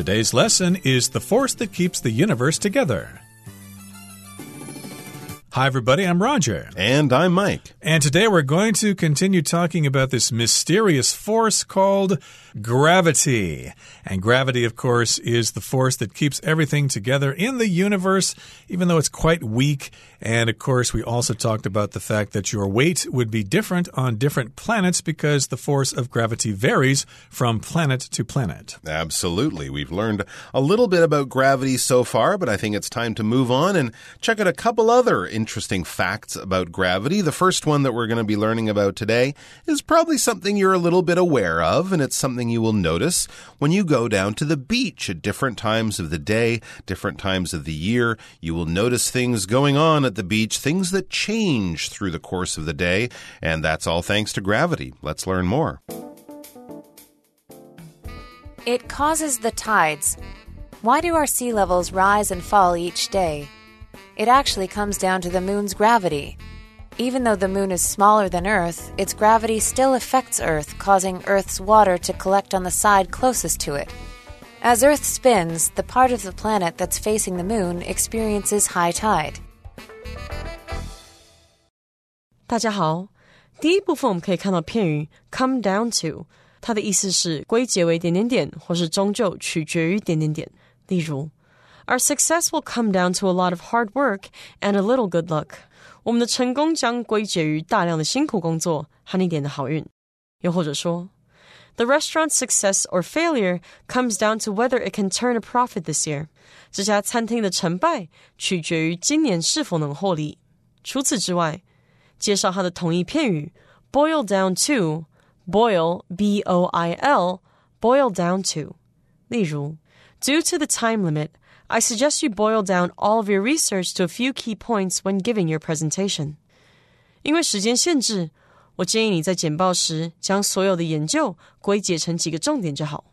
Today's lesson is the force that keeps the universe together. Hi, everybody. I'm Roger. And I'm Mike. And today we're going to continue talking about this mysterious force called gravity. And gravity, of course, is the force that keeps everything together in the universe, even though it's quite weak. And of course, we also talked about the fact that your weight would be different on different planets because the force of gravity varies from planet to planet. Absolutely. We've learned a little bit about gravity so far, but I think it's time to move on and check out a couple other interesting facts about gravity. The first one that we're going to be learning about today is probably something you're a little bit aware of, and it's something you will notice when you go down to the beach at different times of the day, different times of the year. You will notice things going on at the beach, things that change through the course of the day, and that's all thanks to gravity. Let's learn more. It causes the tides. Why do our sea levels rise and fall each day? It actually comes down to the moon's gravity. Even though the moon is smaller than Earth, its gravity still affects Earth, causing Earth's water to collect on the side closest to it. As Earth spins, the part of the planet that's facing the moon experiences high tide. 大家好，第一部分我们可以看到片语 come down to，它的意思是归结为点点点，或是终究取决于点点点。例如 ，Our success will come down to a lot of hard work and a little good luck。我们的成功将归结于大量的辛苦工作和一点的好运。又或者说，The restaurant's success or failure comes down to whether it can turn a profit this year。这家餐厅的成败取决于今年是否能获利。除此之外，介绍它的同义片语 boil down to boil b o i l boil down to。例如，Due to the time limit, I suggest you boil down all of your research to a few key points when giving your presentation。因为时间限制，我建议你在简报时将所有的研究归结成几个重点就好。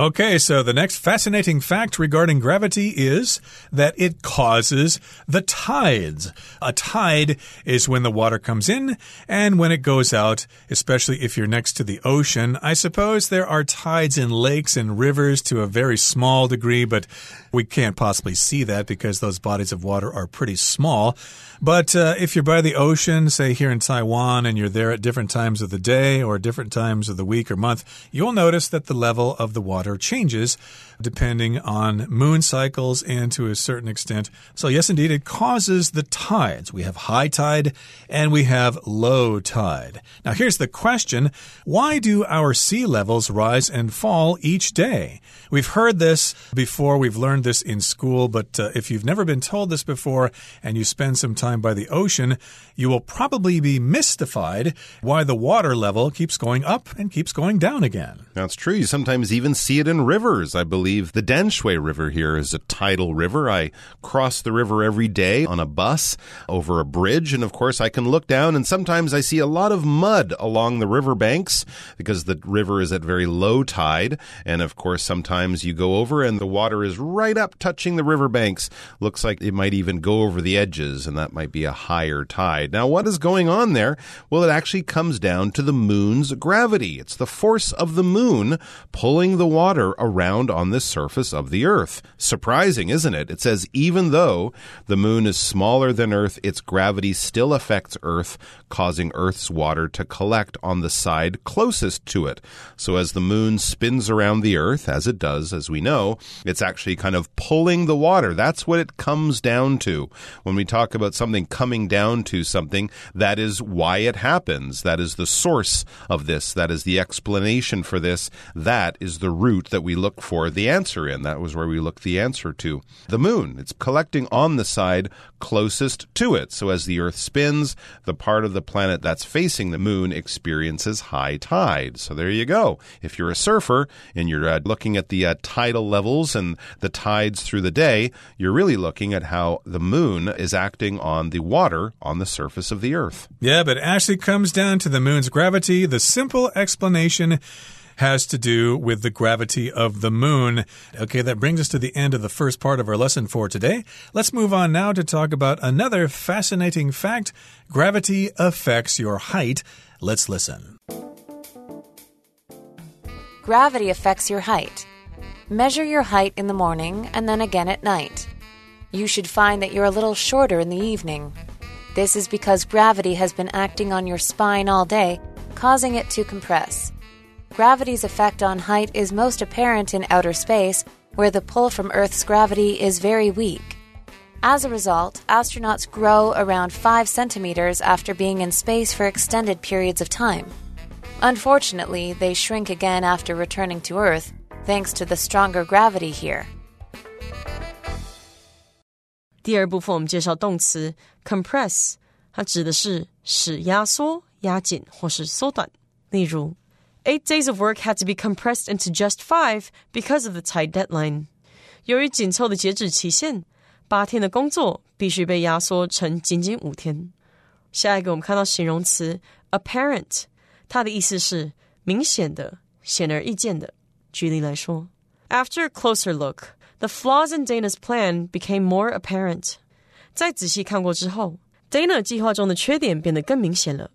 Okay, so the next fascinating fact regarding gravity is that it causes the tides. A tide is when the water comes in and when it goes out, especially if you're next to the ocean. I suppose there are tides in lakes and rivers to a very small degree, but we can't possibly see that because those bodies of water are pretty small. But uh, if you're by the ocean, say here in Taiwan, and you're there at different times of the day or different times of the week or month, you'll notice that the level of the water changes depending on moon cycles and to a certain extent. So, yes, indeed, it causes the tides. We have high tide and we have low tide. Now, here's the question why do our sea levels rise and fall each day? We've heard this before, we've learned this in school, but uh, if you've never been told this before and you spend some time by the ocean, you will probably be mystified why the water level keeps going up and keeps going down again. That's true. You sometimes even see it in rivers. I believe the Danshui River here is a tidal river. I cross the river every day on a bus over a bridge, and of course, I can look down and sometimes I see a lot of mud along the river banks because the river is at very low tide. And of course, sometimes you go over and the water is right up touching the river banks. Looks like it might even go over the edges, and that might be a higher tide. Now, what is going on there? Well, it actually comes down to the moon's gravity. It's the force of the moon pulling the water around on the surface of the earth. Surprising, isn't it? It says even though the moon is smaller than earth, its gravity still affects earth, causing earth's water to collect on the side closest to it. So as the moon spins around the earth, as it does, as we know, it's actually kind of pulling the water. That's what it comes down to. When we talk about something coming down to something, that is why it happens. That is the source of this. That is the explanation for this. That is the root that we look for the answer in. That was where we looked the answer to. The moon, it's collecting on the side closest to it. So as the earth spins, the part of the planet that's facing the moon experiences high tide. So there you go. If you're a surfer and you're uh, looking at the uh, tidal levels and the tides through the day, you're really looking at how the moon is acting on the water on the surface of the earth. Yeah, but actually comes down to the moon's gravity. The simple explanation has to do with the gravity of the moon. Okay, that brings us to the end of the first part of our lesson for today. Let's move on now to talk about another fascinating fact gravity affects your height. Let's listen. Gravity affects your height. Measure your height in the morning and then again at night. You should find that you're a little shorter in the evening. This is because gravity has been acting on your spine all day, causing it to compress. Gravity's effect on height is most apparent in outer space, where the pull from Earth's gravity is very weak. As a result, astronauts grow around 5 centimeters after being in space for extended periods of time. Unfortunately, they shrink again after returning to Earth, thanks to the stronger gravity here. 第二部分我们介绍动词 compress，它指的是使压缩、压紧或是缩短。例如 ，Eight days of work had to be compressed into just five because of the tight deadline。由于紧凑的截止期限，八天的工作必须被压缩成仅仅五天。下一个我们看到形容词 apparent，它的意思是明显的、显而易见的。举例来说，After a closer look。the flaws in Dana's plan became more apparent. 在仔细看过之后，Dana 计划中的缺点变得更明显了。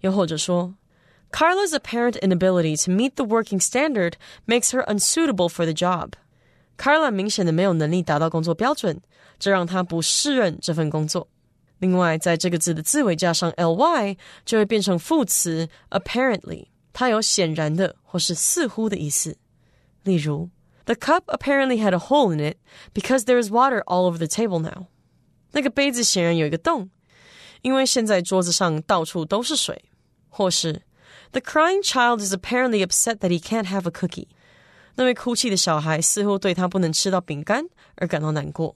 又或者说 ，Carla's apparent inability to meet the working standard makes her unsuitable for the job. Carla 明显的没有能力达到工作标准，这让她不适任这份工作。另外，在这个字的字尾加上 ly，就会变成副词 apparently，它有显然的或是似乎的意思。例如。the cup apparently had a hole in it because there is water all over the table now. 那个杯子显然有一个洞，因为现在桌子上到处都是水。或是 The crying child is apparently upset that he can't have a cookie. 那位哭泣的小孩似乎对他不能吃到饼干而感到难过。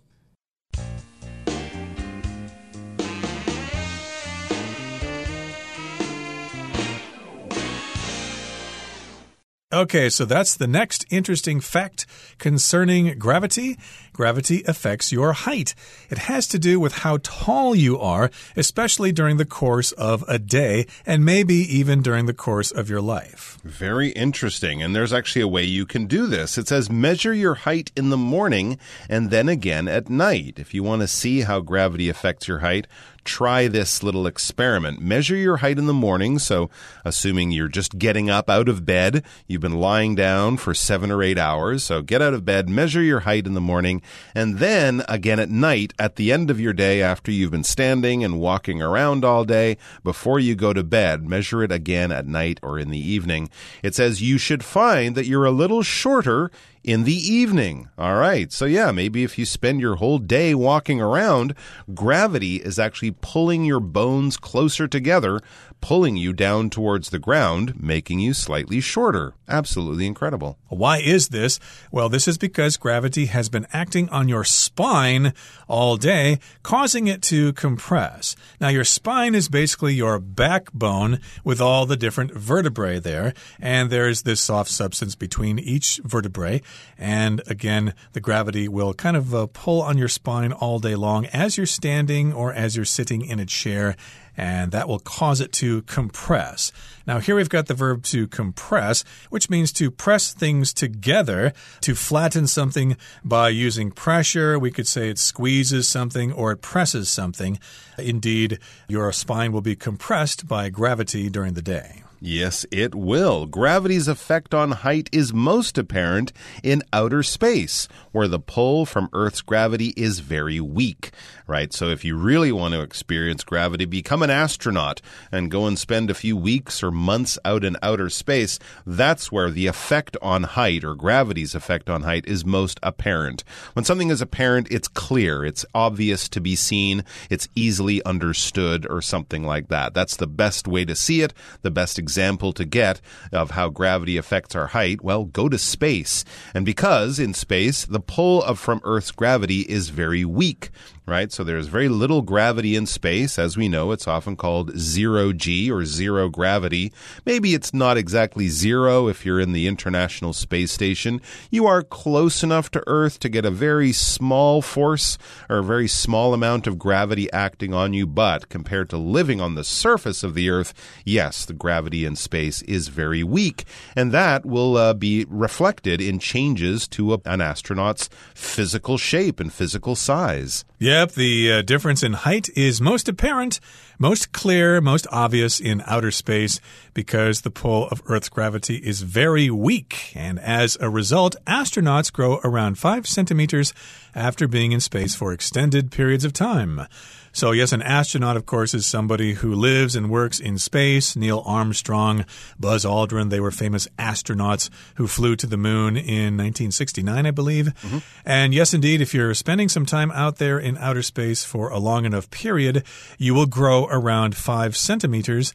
Okay, so that's the next interesting fact concerning gravity. Gravity affects your height. It has to do with how tall you are, especially during the course of a day and maybe even during the course of your life. Very interesting. And there's actually a way you can do this. It says measure your height in the morning and then again at night. If you want to see how gravity affects your height, try this little experiment. Measure your height in the morning. So, assuming you're just getting up out of bed, you've been lying down for seven or eight hours. So, get out of bed, measure your height in the morning, and then again at night, at the end of your day, after you've been standing and walking around all day, before you go to bed, measure it again at night or in the evening. It says you should find that you're a little shorter in the evening. All right. So, yeah, maybe if you spend your whole day walking around, gravity is actually pulling your bones closer together, pulling you down towards the ground, making you slightly shorter. Absolutely incredible. Why is this? Well, this is because gravity has been acting on your spine all day, causing it to compress. Now, your spine is basically your backbone with all the different vertebrae there, and there's this soft substance between each vertebrae. And again, the gravity will kind of uh, pull on your spine all day long as you're standing or as you're sitting in a chair and that will cause it to compress. Now, here we've got the verb to compress, which means to press things together, to flatten something by using pressure. We could say it squeezes something or it presses something. Indeed, your spine will be compressed by gravity during the day. Yes, it will. Gravity's effect on height is most apparent in outer space, where the pull from Earth's gravity is very weak, right? So if you really want to experience gravity, become an astronaut and go and spend a few weeks or months out in outer space. That's where the effect on height or gravity's effect on height is most apparent. When something is apparent, it's clear, it's obvious to be seen, it's easily understood, or something like that. That's the best way to see it, the best example to get of how gravity affects our height, well, go to space. And because in space, the pull of from Earth's gravity is very weak, right? So there's very little gravity in space. As we know, it's often called zero G or zero gravity. Maybe it's not exactly zero if you're in the International Space Station. You are close enough to Earth to get a very small force or a very small amount of gravity acting on you, but compared to living on the surface of the Earth, yes, the gravity in space is very weak. And that will uh, be reflected in changes to a, an astronaut's physical shape and physical size. Yep, the uh, difference in height is most apparent, most clear, most obvious in outer space because the pull of Earth's gravity is very weak. And as a result, astronauts grow around 5 centimeters after being in space for extended periods of time. So, yes, an astronaut, of course, is somebody who lives and works in space. Neil Armstrong, Buzz Aldrin, they were famous astronauts who flew to the moon in 1969, I believe. Mm -hmm. And yes, indeed, if you're spending some time out there in outer space for a long enough period, you will grow around five centimeters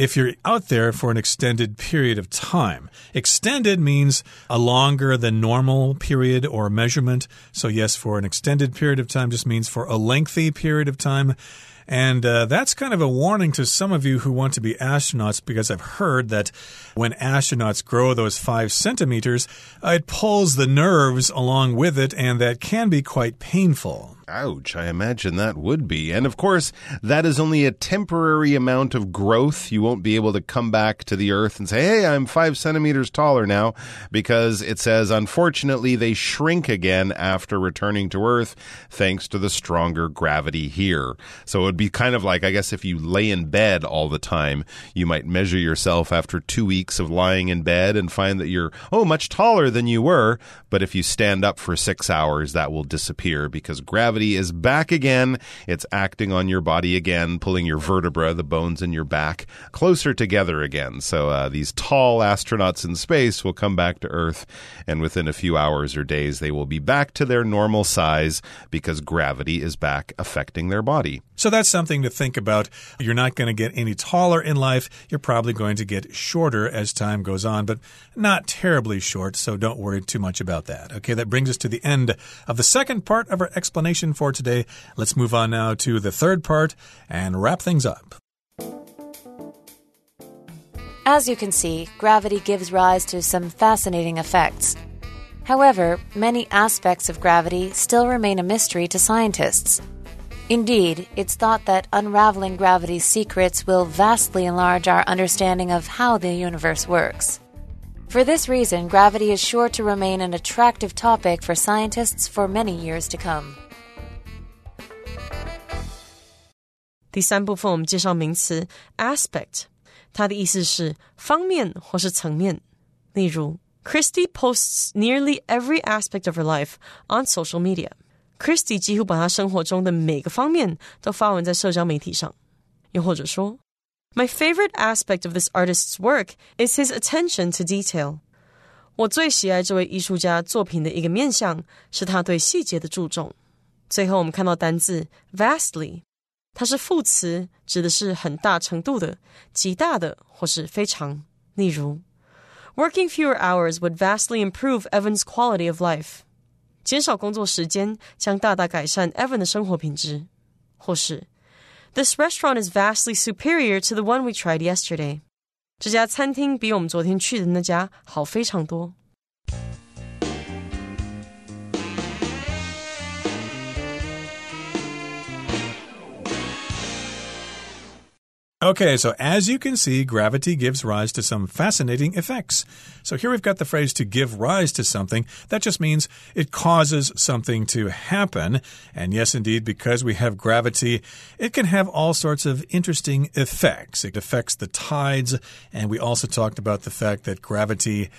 if you're out there for an extended period of time. Extended means a longer than normal period or measurement. So, yes, for an extended period of time just means for a lengthy period of time. And uh, that's kind of a warning to some of you who want to be astronauts because I've heard that when astronauts grow those five centimeters, it pulls the nerves along with it, and that can be quite painful. Ouch, I imagine that would be. And of course, that is only a temporary amount of growth. You won't be able to come back to the earth and say, hey, I'm five centimeters taller now, because it says, unfortunately, they shrink again after returning to earth thanks to the stronger gravity here. So it would be kind of like, I guess, if you lay in bed all the time, you might measure yourself after two weeks of lying in bed and find that you're, oh, much taller than you were. But if you stand up for six hours, that will disappear because gravity is back again. It's acting on your body again, pulling your vertebra, the bones in your back, closer together again. So uh, these tall astronauts in space will come back to Earth, and within a few hours or days, they will be back to their normal size because gravity is back affecting their body. So that's something to think about. You're not going to get any taller in life. You're probably going to get shorter as time goes on, but not terribly short, so don't worry too much about that. Okay, that brings us to the end of the second part of our explanation for today. Let's move on now to the third part and wrap things up. As you can see, gravity gives rise to some fascinating effects. However, many aspects of gravity still remain a mystery to scientists. Indeed, it's thought that unraveling gravity's secrets will vastly enlarge our understanding of how the universe works. For this reason, gravity is sure to remain an attractive topic for scientists for many years to come. 第三部分我们介绍名词 aspect，它的意思是方面或是层面。例如，Christy posts nearly every aspect of her life on social media。 Christy 几乎把她生活中的每个方面都发文在社交媒体上。又或者说，My favorite aspect of this artist's work is his attention to detail。我最喜爱这位艺术家作品的一个面向是他对细节的注重。最后，我们看到单字 vastly，它是副词，指的是很大程度的、极大的或是非常。例如，Working fewer hours would vastly improve Evan's quality of life。 减少工作时间将大大改善 Evan 的生活品质，或是 This restaurant is vastly superior to the one we tried yesterday。这家餐厅比我们昨天去的那家好非常多。 Okay, so as you can see, gravity gives rise to some fascinating effects. So here we've got the phrase to give rise to something. That just means it causes something to happen. And yes, indeed, because we have gravity, it can have all sorts of interesting effects. It affects the tides. And we also talked about the fact that gravity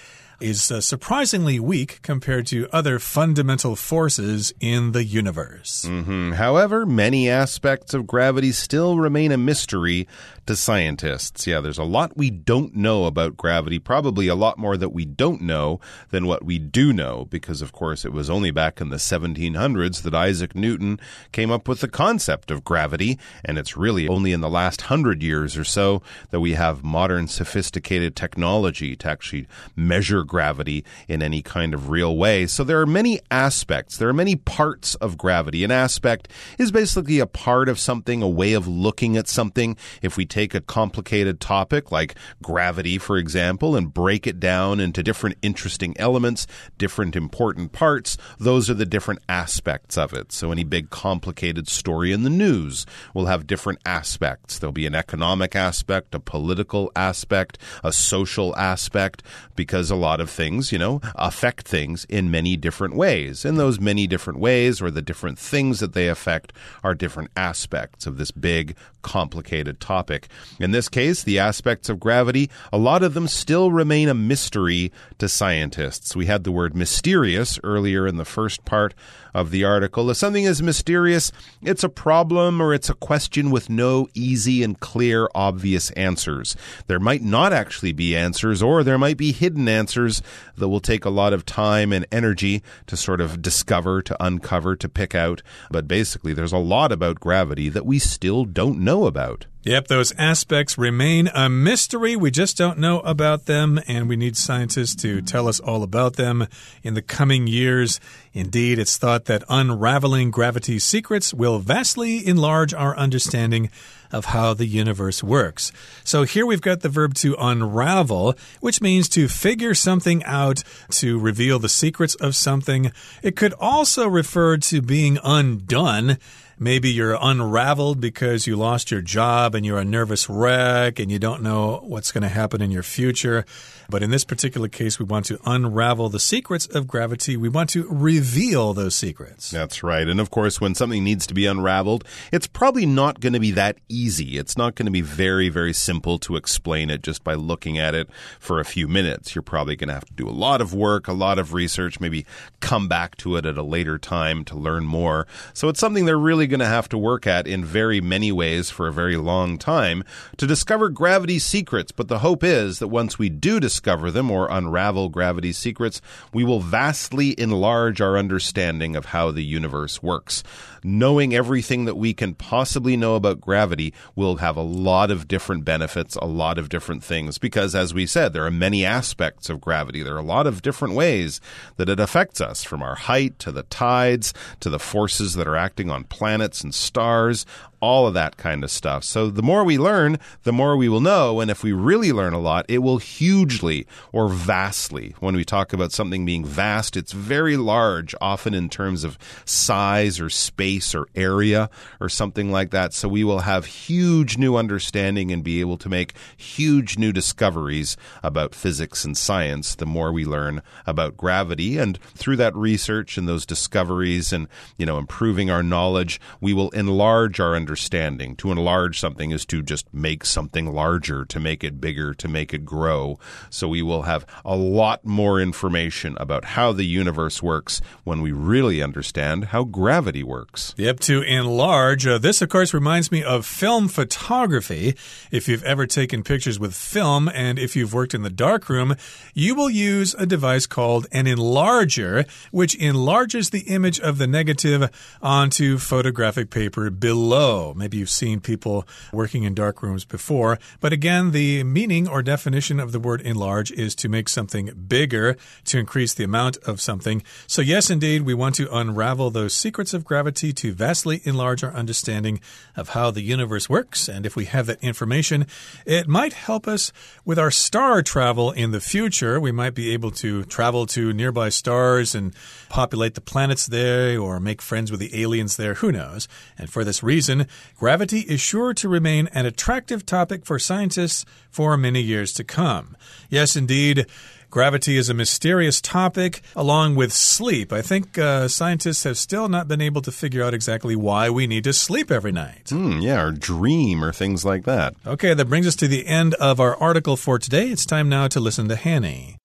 is uh, surprisingly weak compared to other fundamental forces in the universe. Mm -hmm. However, many aspects of gravity still remain a mystery to scientists. Yeah, there's a lot we don't know about gravity, probably a lot more that we don't know than what we do know, because, of course, it was only back in the 1700s that Isaac Newton came up with the concept of gravity, and it's really only in the last hundred years or so that we have modern sophisticated technology to actually measure gravity in any kind of real way. So there are many aspects, there are many parts of gravity. An aspect is basically a part of something, a way of looking at something. If we take a complicated topic like gravity, for example, and break it down into different interesting elements, different important parts, those are the different aspects of it. So any big complicated story in the news will have different aspects. There'll be an economic aspect, a political aspect, a social aspect, because a lot of things, you know, affect things in many different ways. And those many different ways or the different things that they affect are different aspects of this big, complicated topic. In this case, the aspects of gravity, a lot of them still remain a mystery to scientists. We had the word mysterious earlier in the first part of the article. If something is mysterious, it's a problem or it's a question with no easy and clear, obvious answers. There might not actually be answers, or there might be hidden answers that will take a lot of time and energy to sort of discover, to uncover, to pick out. But basically, there's a lot about gravity that we still don't know about. Yep, those aspects remain a mystery. We just don't know about them, and we need scientists to tell us all about them in the coming years. Indeed, it's thought that unraveling gravity's secrets will vastly enlarge our understanding of how the universe works. So here we've got the verb to unravel, which means to figure something out, to reveal the secrets of something. It could also refer to being undone. Maybe you're unraveled because you lost your job and you're a nervous wreck and you don't know what's going to happen in your future. But in this particular case, we want to unravel the secrets of gravity. We want to reveal those secrets. That's right. And of course, when something needs to be unraveled, it's probably not going to be that easy. It's not going to be very, very simple to explain it just by looking at it for a few minutes. You're probably going to have to do a lot of work, a lot of research, maybe come back to it at a later time to learn more. So it's something they're really going to have to work at in very many ways for a very long time to discover gravity's secrets. But the hope is that once we do discover them or unravel gravity's secrets, we will vastly enlarge our understanding of how the universe works. Knowing everything that we can possibly know about gravity will have a lot of different benefits, a lot of different things, because as we said, there are many aspects of gravity. There are a lot of different ways that it affects us, from our height to the tides to the forces that are acting on planets and stars, all of that kind of stuff. So the more we learn, the more we will know. And if we really learn a lot, it will hugely or vastly. When we talk about something being vast, it's very large, often in terms of size or space or area or something like that. So we will have huge new understanding and be able to make huge new discoveries about physics and science the more we learn about gravity. And through that research and those discoveries and, you know, improving our knowledge, we will enlarge our understanding understanding. To enlarge something is to just make something larger, to make it bigger, to make it grow. So we will have a lot more information about how the universe works when we really understand how gravity works. Yep, to enlarge. Uh, this, of course, reminds me of film photography. If you've ever taken pictures with film and if you've worked in the darkroom, you will use a device called an enlarger, which enlarges the image of the negative onto photographic paper below. Maybe you've seen people working in dark rooms before. But again, the meaning or definition of the word enlarge is to make something bigger, to increase the amount of something. So, yes, indeed, we want to unravel those secrets of gravity to vastly enlarge our understanding of how the universe works. And if we have that information, it might help us with our star travel in the future. We might be able to travel to nearby stars and populate the planets there or make friends with the aliens there. Who knows? And for this reason, gravity is sure to remain an attractive topic for scientists for many years to come. Yes, indeed. Gravity is a mysterious topic, along with sleep. I think uh, scientists have still not been able to figure out exactly why we need to sleep every night. Mm, yeah, or dream or things like that. Okay, that brings us to the end of our article for today. It's time now to listen to Hanny.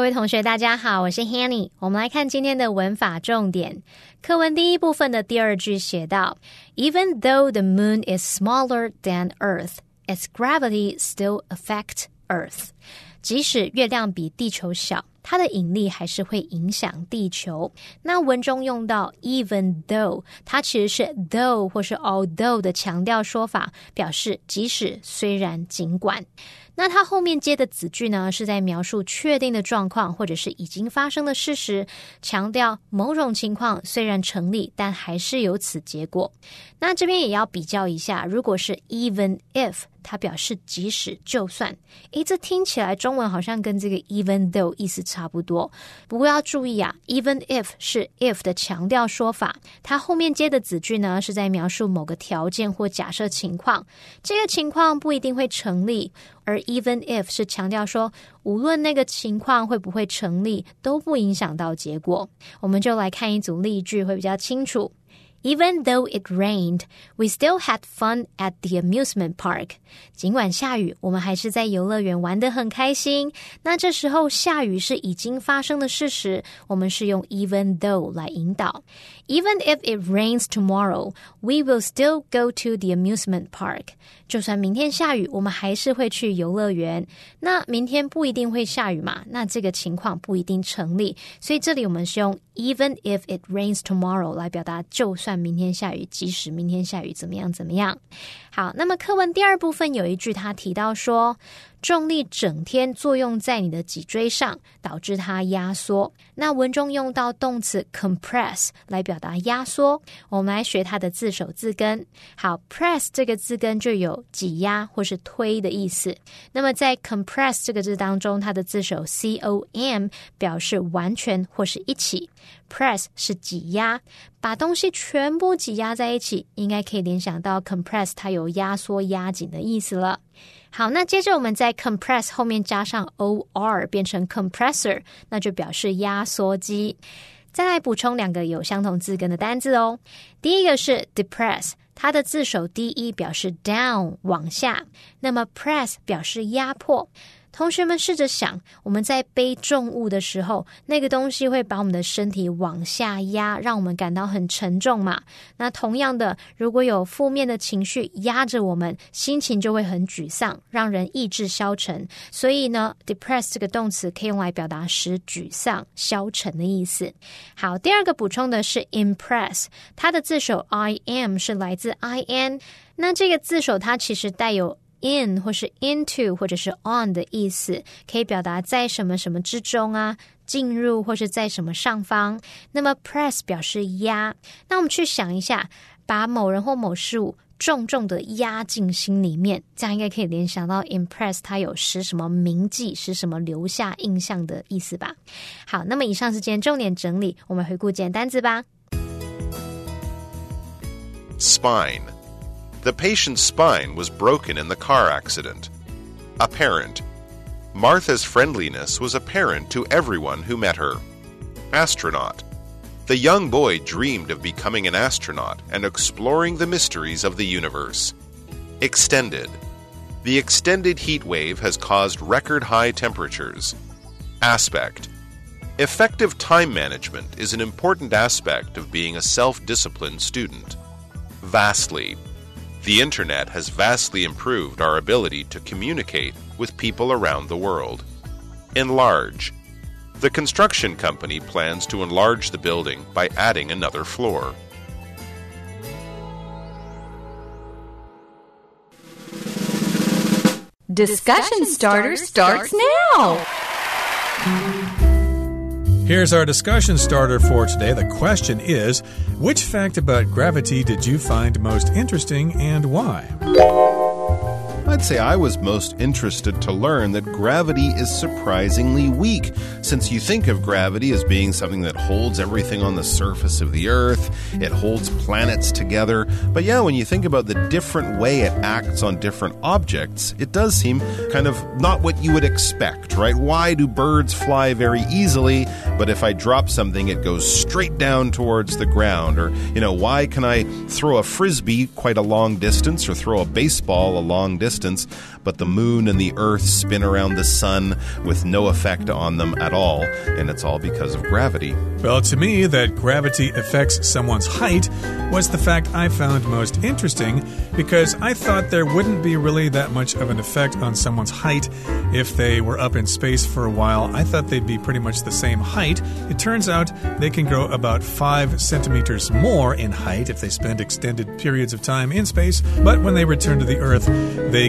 各位同学，大家好，我是 Hanny。我们来看今天的文法重点。课文第一部分的第二句写道：Even though the moon is smaller than Earth, its gravity still affects Earth。即使月亮比地球小。它的引力还是会影响地球。那文中用到 even though，它其实是 though 或是 although 的强调说法，表示即使、虽然、尽管。那它后面接的子句呢，是在描述确定的状况或者是已经发生的事实，强调某种情况虽然成立，但还是有此结果。那这边也要比较一下，如果是 even if。它表示即使就算，诶，这听起来中文好像跟这个 even though 意思差不多。不过要注意啊，even if 是 if 的强调说法，它后面接的子句呢是在描述某个条件或假设情况，这个情况不一定会成立。而 even if 是强调说，无论那个情况会不会成立，都不影响到结果。我们就来看一组例句，会比较清楚。Even though it rained, we still had fun at the amusement park. 尽管下雨，我们还是在游乐园玩得很开心。那这时候下雨是已经发生的事实，我们是用 even though 来引导。Even if it rains tomorrow, we will still go to the amusement park. 就算明天下雨，我们还是会去游乐园。那明天不一定会下雨嘛？那这个情况不一定成立。所以这里我们是用 even if it rains tomorrow 来表达，就算 明天下雨，即使明天下雨，怎么样？怎么样？好，那么课文第二部分有一句，他提到说。重力整天作用在你的脊椎上，导致它压缩。那文中用到动词 compress 来表达压缩。我们来学它的字首字根。好，press 这个字根就有挤压或是推的意思。那么在 compress 这个字当中，它的字首 com 表示完全或是一起。press 是挤压，把东西全部挤压在一起，应该可以联想到 compress 它有压缩、压紧的意思了。好，那接着我们在 compress 后面加上 or 变成 compressor，那就表示压缩机。再来补充两个有相同字根的单字哦。第一个是 depress，它的字首 de 表示 down 往下，那么 press 表示压迫。同学们试着想，我们在背重物的时候，那个东西会把我们的身体往下压，让我们感到很沉重嘛？那同样的，如果有负面的情绪压着我们，心情就会很沮丧，让人意志消沉。所以呢，depress 这个动词可以用来表达使沮丧、消沉的意思。好，第二个补充的是 impress，它的字首 i m 是来自 i n，那这个字首它其实带有。In 或是 into 或者是 on 的意思，可以表达在什么什么之中啊，进入或是在什么上方。那么 press 表示压。那我们去想一下，把某人或某事物重重的压进心里面，这样应该可以联想到 impress 它有使什么铭记、使什么留下印象的意思吧。好，那么以上是今天重点整理，我们回顾简单字吧。Spine The patient's spine was broken in the car accident. Apparent. Martha's friendliness was apparent to everyone who met her. Astronaut. The young boy dreamed of becoming an astronaut and exploring the mysteries of the universe. Extended. The extended heat wave has caused record high temperatures. Aspect. Effective time management is an important aspect of being a self disciplined student. Vastly. The internet has vastly improved our ability to communicate with people around the world. Enlarge. The construction company plans to enlarge the building by adding another floor. Discussion starter starts now. Here's our discussion starter for today. The question is Which fact about gravity did you find most interesting and why? I'd say I was most interested to learn that gravity is surprisingly weak, since you think of gravity as being something that holds everything on the surface of the Earth, it holds planets together. But yeah, when you think about the different way it acts on different objects, it does seem kind of not what you would expect, right? Why do birds fly very easily, but if I drop something, it goes straight down towards the ground? Or, you know, why can I throw a frisbee quite a long distance or throw a baseball a long distance? Distance, but the moon and the earth spin around the sun with no effect on them at all, and it's all because of gravity. Well, to me, that gravity affects someone's height was the fact I found most interesting because I thought there wouldn't be really that much of an effect on someone's height if they were up in space for a while. I thought they'd be pretty much the same height. It turns out they can grow about five centimeters more in height if they spend extended periods of time in space, but when they return to the Earth, they